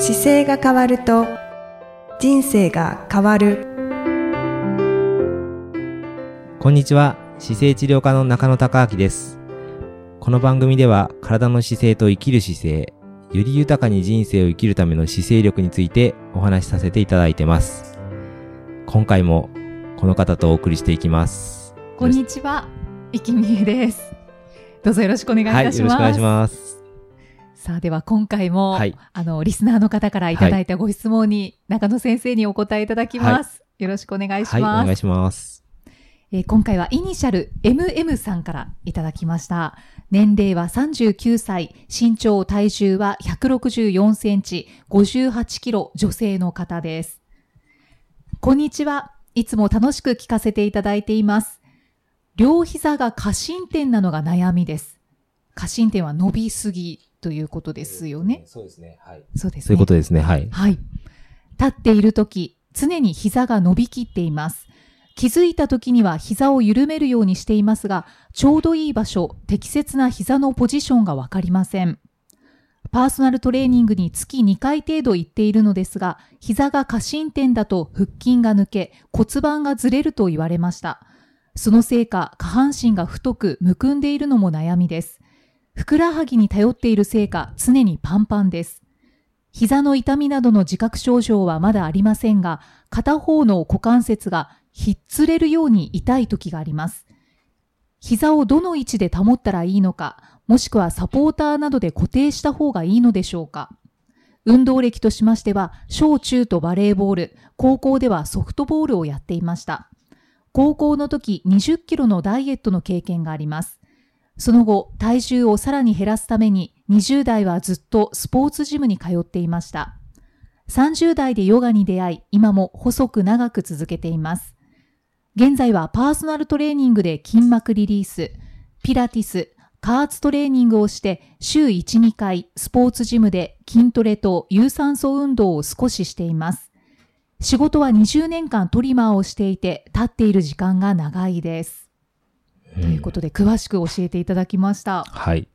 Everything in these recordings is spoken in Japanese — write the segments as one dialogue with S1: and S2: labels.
S1: 姿勢が変わると人生が変わる。
S2: こんにちは。姿勢治療科の中野孝明です。この番組では体の姿勢と生きる姿勢より豊かに人生を生きるための姿勢力についてお話しさせていただいてます。今回もこの方とお送りしていきます。
S3: こんにちは、いきみえです。どうぞよろしくお願いい
S2: はい
S3: たします。
S2: よろしくお願いします
S3: さあ、では今回も、
S2: はい
S3: あの、リスナーの方からいただいたご質問に、中野先生にお答えいただきます。よろしくお願いします。
S2: はいお願いします
S3: えー今回はイニシャル MM さんからいただきました。年齢は39歳、身長体重は164センチ、58キロ、女性の方です。こんにちは。いつも楽しく聞かせていただいています。両膝が過伸点なのが悩みです。過伸点は伸びすぎということですよね。
S2: そうですねはい
S3: そうですね。
S2: そういうことですねはい
S3: はい。立っているとき、常に膝が伸びきっています。気づいたときには膝を緩めるようにしていますが、ちょうどいい場所、適切な膝のポジションがわかりません。パーソナルトレーニングに月2回程度行っているのですが、膝が過伸点だと腹筋が抜け、骨盤がずれると言われました。そのせいか、下半身が太くむくんでいるのも悩みです。ふくらはぎに頼っているせいか、常にパンパンです。膝の痛みなどの自覚症状はまだありませんが、片方の股関節がひっつれるように痛い時があります。膝をどの位置で保ったらいいのか、もしくはサポーターなどで固定した方がいいのでしょうか。運動歴としましては、小中とバレーボール、高校ではソフトボールをやっていました。高校の時20キロのダイエットの経験があります。その後、体重をさらに減らすために、20代はずっとスポーツジムに通っていました。30代でヨガに出会い、今も細く長く続けています。現在はパーソナルトレーニングで筋膜リリース、ピラティス、加圧トレーニングをして、週1、2回、スポーツジムで筋トレと有酸素運動を少ししています。仕事は20年間トリマーをしていて、立っている時間が長いです。ということで、詳しく教えていただきました。
S2: はい。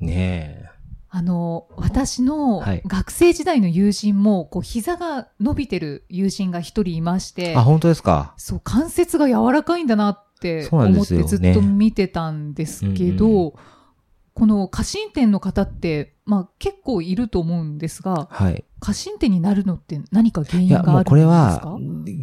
S2: ね
S3: あの、私の
S2: はい。
S3: 学生時代の友人も、こう、膝が伸びてる友人が一人いまして。
S2: え、あ本当ですか？
S3: そう、関節が柔らかいんだなって思ってずっと見てたんですけど、
S2: うんう
S3: この過伸点の方って、まあ結構いると思うんですが、
S2: はい
S3: 過伸点になるのって何か原因
S2: いや、
S3: があるんですか？
S2: もうこれは、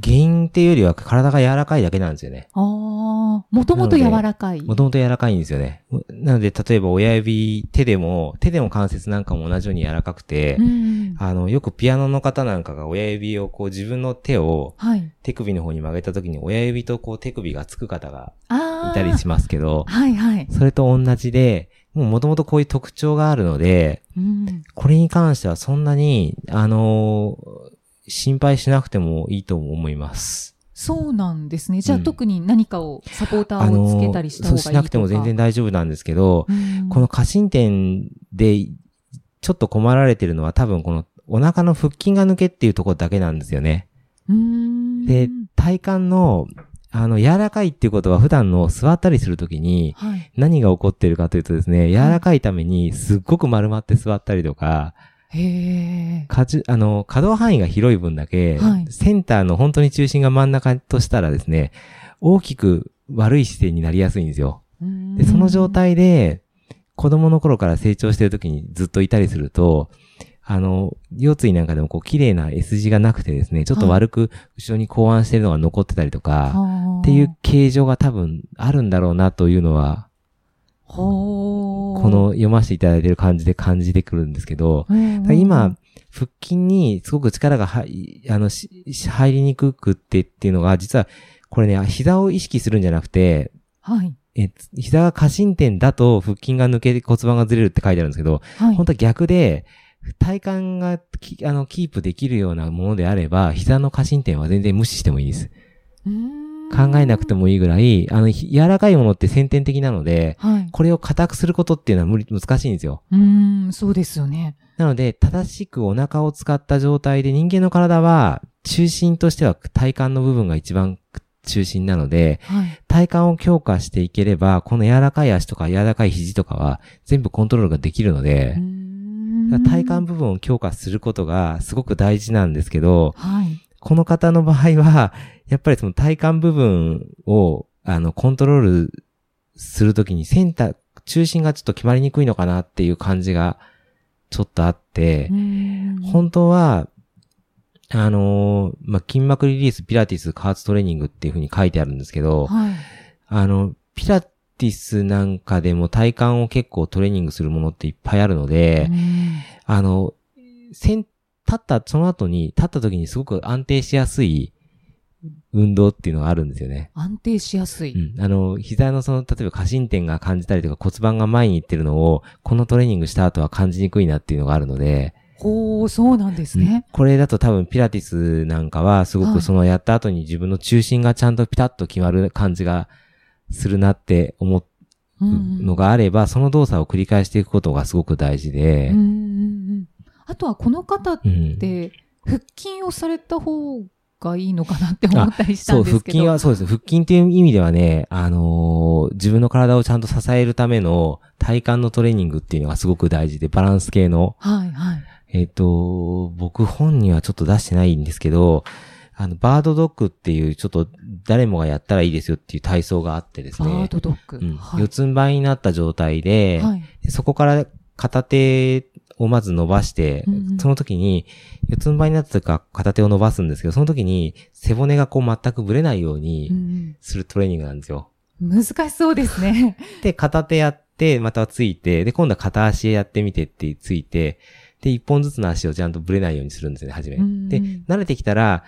S2: 原因っていうよりは体が柔らかいだけなんですよね。
S3: ああ、もともと柔らかい。
S2: もともと柔らかいんですよね。なので、例えば親指、手でも、手でも関節なんかも同じように柔らかくて、
S3: うん
S2: あの、よくピアノの方なんかが親指をこう自分の手を
S3: はい。
S2: 手首の方に曲げた時に親指とこう手首がつく方が
S3: ああ。
S2: いたりしますけど、
S3: はいはい。
S2: それと同じで、もう元々こういう特徴があるので、
S3: うん。
S2: これに関してはそんなに、あのー心配しなくてもいいと思います。
S3: そうなんですね。じゃあ、
S2: うん
S3: 特に何かを、サポーターをつけたりした方がいいとか。
S2: そうしなくても全然大丈夫なんですけど、
S3: うん
S2: この過伸点でちょっと困られてるのは多分このお腹の腹筋が抜けっていうところだけなんですよね。で、体幹の、あの、柔らかいっていうことは普段の座ったりするときに
S3: はい。
S2: 何が起こってるかというとですね、柔らかいためにすっごく丸まって座ったりとか、
S3: へえ。
S2: かじ、あの、可動範囲が広い分だけ、
S3: はい
S2: センターの本当に中心が真ん中としたらですね、大きく悪い姿勢になりやすいんですよ。で、その状態で、子供の頃から成長してる時にずっといたりすると、あの、腰椎なんかでもこう綺麗な S 字がなくてですね、ちょっと悪く後ろに考案してるのが残ってたりとか、
S3: っ
S2: っていう、形状が多分あるんだろうなというのは、
S3: こ
S2: この、読ませていただいてる感じで感じてくるんですけど、今、、腹筋にすごく力がはい、あの、しし入りにくくってっていうのが、実は、これね、膝を意識するんじゃなくて、
S3: はい。
S2: え、膝が過伸点だと腹筋が抜けて骨盤がずれるって書いてあるんですけど、
S3: はい。
S2: 本当は逆で、体幹がきあのキープできるようなものであれば、膝の過伸点は全然無視してもいいです。考えなくてもいいぐらい、あの、ひ柔らかいものって先天的なので、
S3: はい。
S2: これを硬くすることっていうのは無理、難しいんですよ。
S3: うーん、そうですよね。
S2: なので、正しくお腹を使った状態で人間の体は、中心としては体幹の部分が一番中心なので、
S3: はい。
S2: 体幹を強化していければ、この柔らかい足とか柔らかい肘とかは全部コントロールができるので
S3: う
S2: 体幹部分を強化することがすごく大事なんですけど、
S3: はい。
S2: この方の場合は、やっぱりその体幹部分を、あの、コントロールするときにセンター、中心がちょっと決まりにくいのかなっていう感じがちょっとあって、
S3: うん
S2: 本当は、あのーまあ、筋膜リリース、ピラティス、加圧トレーニングっていう風に書いてあるんですけど、
S3: はい。
S2: あの、ピラティスなんかでも体幹を結構トレーニングするものっていっぱいあるので、
S3: うん
S2: あの、立った、その後に、立った時にすごく安定しやすい運動っていうのがあるんですよね。
S3: 安定しやすい。
S2: うん。あの、膝のその、例えば過伸点が感じたりとか骨盤が前に行ってるのを、このトレーニングした後は感じにくいなっていうのがあるので、
S3: ほう、そうなんですね。
S2: これだと多分ピラティスなんかはすご
S3: はい
S2: くそのやった後に自分の中心がちゃんとピタッと決まる感じがするなって思う
S3: うん
S2: のがあれば、その動作を繰り返していくことがすごく大事で
S3: うん、うんうんあとはこの方っ
S2: うん
S3: て、腹筋をされた方がいいのかなって思ったりした
S2: そう、
S3: んですけど。
S2: 腹筋はそうです。腹筋っていう意味ではね、あのー自分の体をちゃんと支えるための体幹のトレーニングっていうのがすごく大事で、バランス系の。
S3: はい、はい。
S2: えっ、と、僕本にはちょっと出してないんですけど、あの、バードドッグっていうちょっと誰もがやったらいいですよっていう体操があってです
S3: バー
S2: ね。
S3: ドドッグ。
S2: うん
S3: はい
S2: 四つん這いになった状態で、
S3: はい。
S2: でそこから片手をまず伸ばして、
S3: うんうん
S2: その時に、四つん這いになった時から片手を伸ばすんですけど、その時に背骨がこう全くぶれないように
S3: うん
S2: するトレーニングなんですよ。
S3: 難しそうですね。
S2: で、片手やって、またついて、で、今度は片足やってみてってついて、で、一本ずつの足をちゃんとぶれないようにするんですよね、はじめ。
S3: うん
S2: で、慣れてきたら、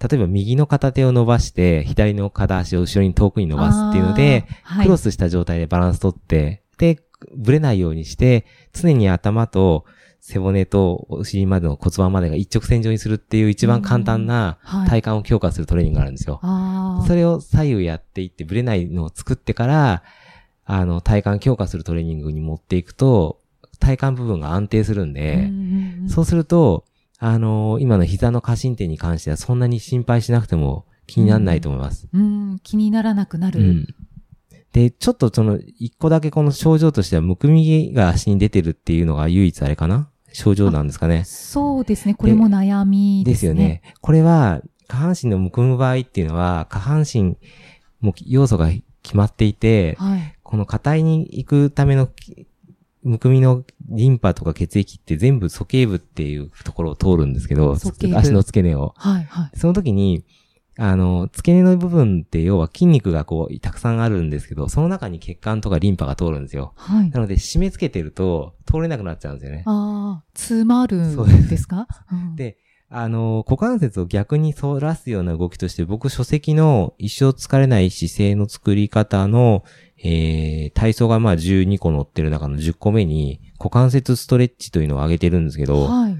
S2: 例えば右の片手を伸ばして、左の片足を後ろに遠くに伸ばすっていうので、
S3: はい
S2: クロスした状態でバランス取って、で、ぶれないようにして、常に頭と背骨とお尻までの骨盤までが一直線上にするっていう一番簡単な
S3: はい
S2: 体幹を強化するトレーニングがあるんですよ。
S3: あ
S2: それを左右やっていって、ぶれないのを作ってから、あの、体幹強化するトレーニングに持っていくと、体幹部分が安定するん
S3: あ。
S2: で、
S3: うんうんうん
S2: そうすると、あの今の膝の過伸点に関してはそんなに心配しなくても気にならないと思います。
S3: うん、気にならなくなる。
S2: うん。で、ちょっとその、一個だけこの症状としては、むくみが足に出てるっていうのが唯一あれかな？症状なんですかね？
S3: そうですね。これも悩み
S2: で
S3: ですすね。
S2: よね。これは、下半身のむくむ場合っていうのは、下半身も要素が決まっていて、
S3: はい。
S2: この硬いに行くためのきむくみのリンパとか血液って全部鼠径部っていうところを通るんですけど、足の付け根を。
S3: はい、はい。
S2: その時に、あの、付け根の部分って要は筋肉がこう、たくさんあるんですけど、その中に血管とかリンパが通るんですよ。
S3: はい。
S2: なので、締め付けてると、通れなくなっちゃうんですよね。
S3: ああ、詰まる
S2: んです
S3: か？うん
S2: であの、股関節を逆に反らすような動きとして、僕書籍の一生疲れない姿勢の作り方の、えー、体操がまあ12個載ってる中の10個目に、股関節ストレッチというのを挙げてるんですけど、
S3: はい。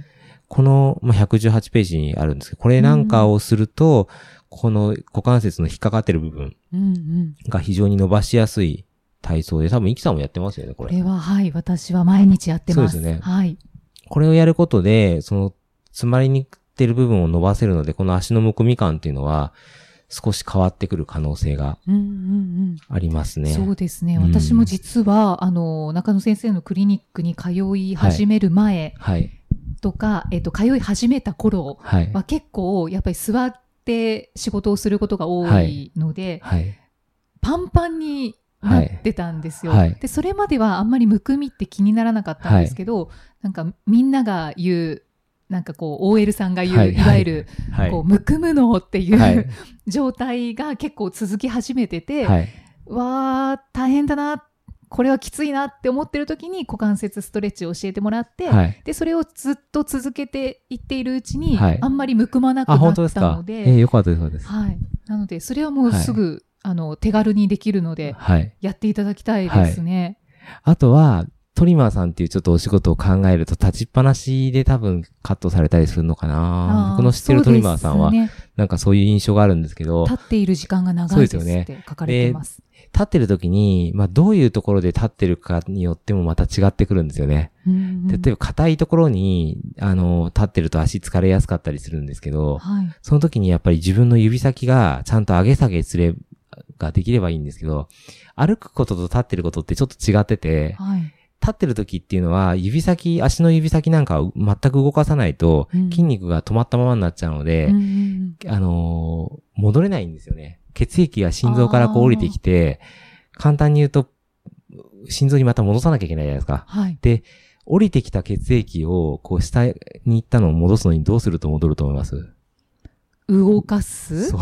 S2: この、まあ、118ページにあるんですけど、これなんかをすると、この股関節の引っかかってる部分
S3: うんうん。
S2: が非常に伸ばしやすい体操で、多分、イキさんもやってますよね、これ。
S3: これは、はい。私は毎日やってます。
S2: そうですよね
S3: はい。
S2: これをやることで、その、詰まりにくってる部分を伸ばせるので、この足のむくみ感っていうのは、少し変わってくる可能性が
S3: うんうん
S2: あります
S3: うん。
S2: ね。
S3: そうですね。
S2: うん
S3: 私も実は、あの、中野先生のクリニックに通い始める前
S2: はい。
S3: とか、えっと、通い始めた頃
S2: はい。
S3: は結構、やっぱり座って仕事をすることが多いので、
S2: はい。
S3: パンパンになってたんですよ、
S2: はい
S3: で、それまではあんまりむくみって気にならなかったんですけど、なんかみんなが言う、なんかこう、OL さんが言う、
S2: はい
S3: い、わゆる、
S2: はい。
S3: こう、むくむのっていう、
S2: はい
S3: 状態が結構続き始めてて、
S2: はい。
S3: わー、大変だな、これはきついなって思ってる時に股関節ストレッチを教えてもらって、
S2: はい。
S3: で、それをずっと続けていっているうちに、
S2: はい
S3: あんまりむくまなく
S2: あ、
S3: なっ
S2: 本当ですか？
S3: たので、
S2: えーよかったです。
S3: はい。なので、それはもうすぐ、あの、手軽にできるので、
S2: はい。
S3: やっていただきたいですね。
S2: あとは、トリマーさんっていうちょっとお仕事を考えると、立ちっぱなしで多分カットされたりするのかな僕の知ってるトリマーさんは、なんかそういう印象があるんですけど、
S3: 立っている時間が長いですって書かれてます。
S2: 立ってる時に、まあどういうところで立ってるかによってもまた違ってくるんですよね。
S3: うんうん
S2: 例えば硬いところに、あの、立ってると足疲れやすかったりするんですけど、
S3: はい。
S2: その時にやっぱり自分の指先がちゃんと上げ下げすれができればいいんですけど、歩くことと立ってることってちょっと違ってて、
S3: はい。
S2: 立立ってる時っていうのは、指先、足の指先なんかを全く動かさないと
S3: うん、
S2: 筋肉が止まったままになっちゃうので、
S3: うんうん
S2: あのー戻れないんですよね。血液が心臓からこう降りてきて、簡単に言うと、心臓にまた戻さなきゃいけないじゃないですか。
S3: はい。
S2: 降りてきた血液を、こう下に行ったのを戻すのにどうすると戻ると思います？
S3: 動かす？
S2: そう。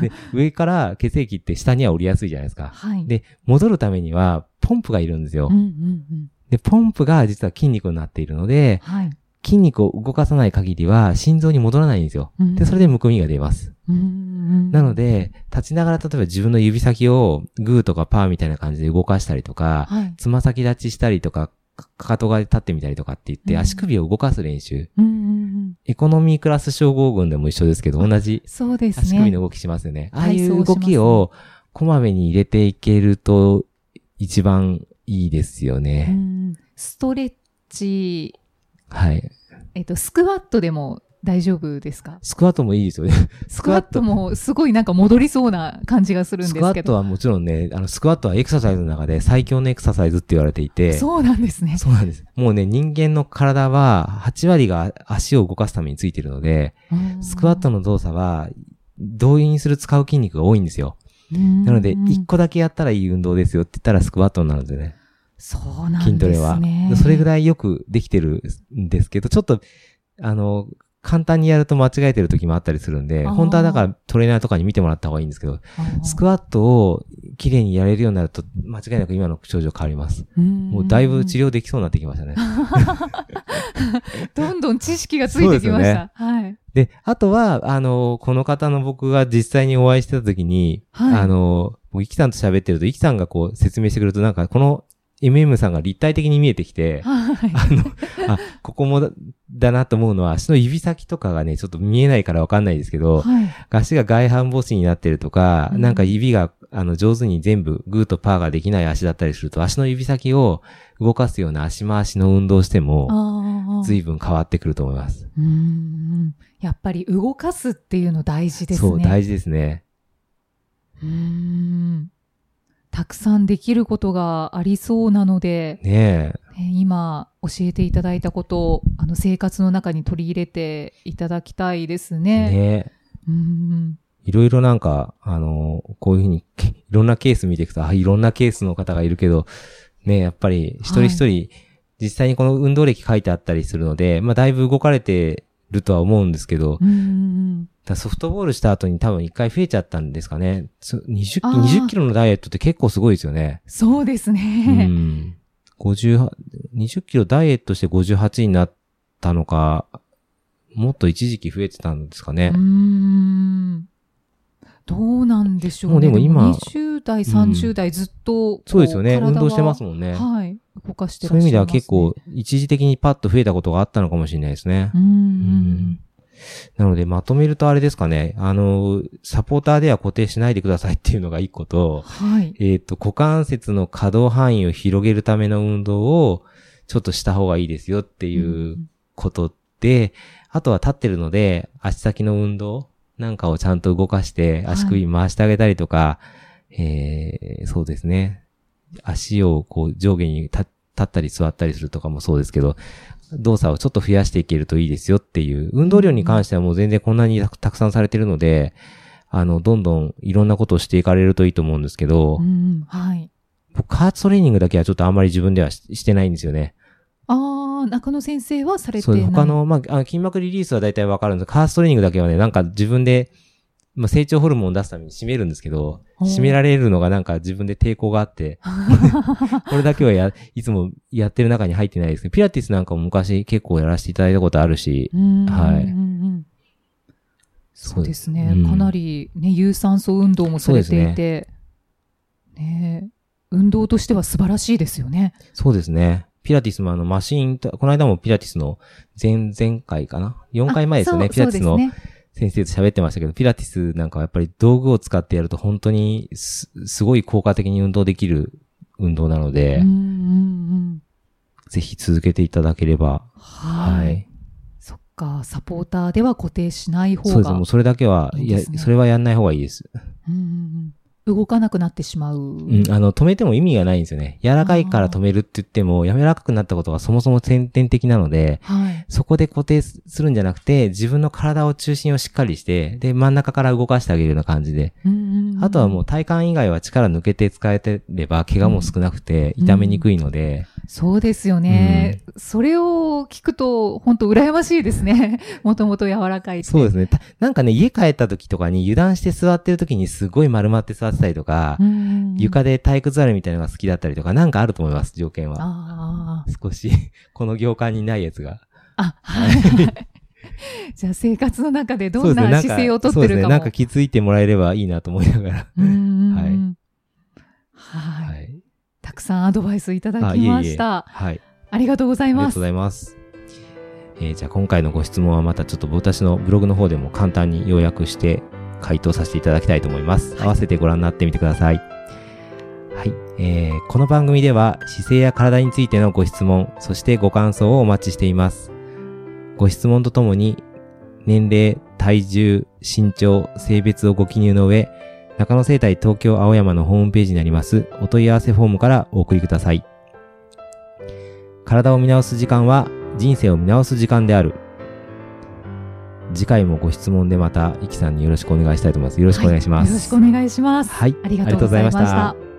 S2: で、上から血液って下には降りやすいじゃないですか。
S3: はい。
S2: で、戻るためには、ポンプがいるんですよ
S3: うん。うんうん。
S2: で、ポンプが実は筋肉になっているので、
S3: はい。
S2: 筋肉を動かさない限りは心臓に戻らないんですよ。
S3: うん
S2: で、それでむくみが出ます。
S3: うんうん
S2: なの、で、立ちながら例えば自分の指先をグーとかパーみたいな感じで動かしたりとか、
S3: はい。
S2: つま先立ちしたりとか、かかかと側で立ってみたりとかって言って、
S3: うん
S2: 足首を動かす練習。
S3: うんうんうん。
S2: エコノミークラス症候群でも一緒ですけど、同じ
S3: そうですね。
S2: 足首の動きしますよね。ああいう動きをこまめに入れていけると一番いいですよ
S3: う
S2: ね。
S3: んストレッチ、
S2: はい。
S3: えっと、スクワットでも大丈夫ですか？
S2: スクワットもいいですよね。
S3: スクワットもすごいなんか戻りそうな感じがするんですけど。
S2: スクワットはもちろんね、あの、スクワットはエクササイズの中で最強のエクササイズって言われていて、
S3: そうなんですね。
S2: そうなんです。もうね、人間の体は8割が足を動かすためについてるので、スクワットの動作は動員する使う筋肉が多いんですよ。なので、1個だけやったらいい運動ですよって言ったらスクワットになるんですよね。
S3: そうなんですね。
S2: 筋トレは。それぐ
S3: い。
S2: らいよくできてるんですけど、ちょっと、あの、簡単にやると間違えてる時もあったりするんで、本当はだからトレーナーとかに見てもらった方がいいんですけど、スクワットを綺麗にやれるようになると、間違いなく今の症状変わります。もうだいぶ治療できそうになってきましたね。
S3: どんどん知識がついてきました。はい。
S2: で、あとは、あの、この方の僕が実際にお会いしてた時に、
S3: はい
S2: あの、僕、イキさんと喋ってると、イキさんがこう説明してくると、なんかこの MM さんが立体的に見えてきて、
S3: はい。
S2: あの、あ、ここもだだなと思うのは、足の指先とかがね、ちょっと見えないからわかんないですけど、
S3: はい。
S2: 足が外反母趾になってるとか、
S3: うん
S2: なんか指が、あの、上手に全部、グーとパーができない足だったりすると、足の指先を動かすような足回しの運動をしても。随分変わってくると思います。
S3: うーん。やっぱり動かすっていうの大事ですね。
S2: そう、大事ですね。
S3: うーん。たくさんできることがありそうなので、
S2: ねえ。
S3: ね今教えていただいたことをあの生活の中に取り入れていただきたいですね。
S2: ねえ。
S3: うーん。
S2: いろいろなんか、あの、こういうふうに、け いろんなケース見ていくと、あ、いろんなケースの方がいるけど、ね、やっぱり一人一人、実際にこの運動歴書いてあったりするので、まあだいぶ動かれてるとは思うんですけど、
S3: うーん。
S2: だソフトボールした後に多分一回増えちゃったんですかね。そ 20,
S3: あー
S2: 20キロのダイエットって結構すごいですよね。
S3: そうです
S2: う
S3: ね。
S2: ん。50、20キロダイエットして58になったのか、もっと一時期増えてたんですかね
S3: う。どうなんでしょうね。
S2: もうでも今
S3: 20代、30代ずっとこ
S2: そうですよね。運動してますもんね。
S3: はい。動かしてら
S2: そういう意味では。結構、一時的にパッと増えたことがあったのかもしれないですね
S3: う。ーん。
S2: なので、まとめるとあれですかね。あの、サポーターでは固定しないでくださいっていうのが一個と、
S3: はい。
S2: えっ、と、股関節の可動範囲を広げるための運動を、ちょっとした方がいいですよっていうことで、あとは立ってるので、足先の運動なんかをちゃんと動かして、足首回してあげたりとか、えー、そうですね。足をこう上下に立立ったり座ったりするとかもそうですけど、動作をちょっと増やしていけるといいですよっていう、運動量に関してはもう全然こんなにたたくさんされてるので、あの、どんどんいろんなことをしていかれるといいと思うんですけど、
S3: うん。はい。
S2: 僕、カーツトレーニングだけはちょっとあんまり自分ではししてないんですよね。
S3: ああ、中野先生はされて
S2: そう
S3: ない。
S2: 他の、まあ、筋膜リリースは大体わかるんですカーストレーニングだけはね、なんか自分で、まあ、成長ホルモンを出すために締めるんですけど、締められるのがなんか自分で抵抗があって、これだけはや、いつもやってる中に入ってないですけど、ピラティスなんかも昔結構やらせていただいたことあるし、
S3: うん
S2: はい
S3: そうですね。
S2: うん
S3: かなりね、有酸素運動もされていて、ね運動としては素晴らしいですよね。
S2: そうですね。ピラティスもあのマシンと、この間もピラティスの前々回かな ?4 回前ですよね。
S3: あ
S2: ピラティスの
S3: そうそうですね
S2: 先生と喋ってましたけど、ピラティスなんかはやっぱり道具を使ってやると本当にすすごい効果的に運動できる運動なので、
S3: うんうんうん。
S2: ぜひ続けていただければ。
S3: はい。
S2: はい。
S3: そっか、サポーターでは固定しない方が。
S2: そうです。もうそれだけは、いやそれはやんない方がいいです。
S3: うんうんうん動かなくなってしまう。
S2: うん、あの、止めても意味がないんですよね。柔らかいから止めるって言っても、柔らかくなったことがそもそも先天的なので、
S3: はい。
S2: そこで固定するんじゃなくて、自分の体を中心をしっかりして、で、真ん中から動かしてあげるような感じで。あとはもう体幹以外は力抜けて使えてれば、怪我も少なくて、痛めにくいので、
S3: そうですよね。それを聞くと、本当羨ましいですね。もともと柔らかいって。
S2: そうですね。たなんかね、家帰った時とかに油断して座ってる時にすごい丸まって座ってたりとか、
S3: うんうんうん
S2: 床で体育座りみたいなのが好きだったりとか、なんかあると思います、条件は。
S3: あ
S2: 少し、この業界にないやつが。
S3: あ。あ、はい。じゃあ生活の中でどんな姿勢をとって
S2: そうですね。
S3: るかも。
S2: なんか気づいてもらえればいいなと思いながら。
S3: うんうんうん
S2: はい
S3: はい。
S2: はい。
S3: たくさんアドバイスいただきました。あ
S2: はい。
S3: りがとうございます
S2: ありがとうご。ざいます。えーじゃあ今回のご質問はまたちょっと私のブログの方でも簡単に要約して回答させていただきたいと思います。合わせてご覧になってみてください。はい。えーこの番組では姿勢や体についてのご質問、そしてご感想をお待ちしています。ご質問とともに年齢、体重、身長、性別をご記入の上、中野生態東京青山のホームページにありますお問い合わせフォームからお送りください。体を見直す時間は人生を見直す時間である。次回もご質問でまた、イキさんによろしくお願いしたいと思います。よろしくお願いします。
S3: よろしくお願いします。
S2: はい
S3: ありがとうございました。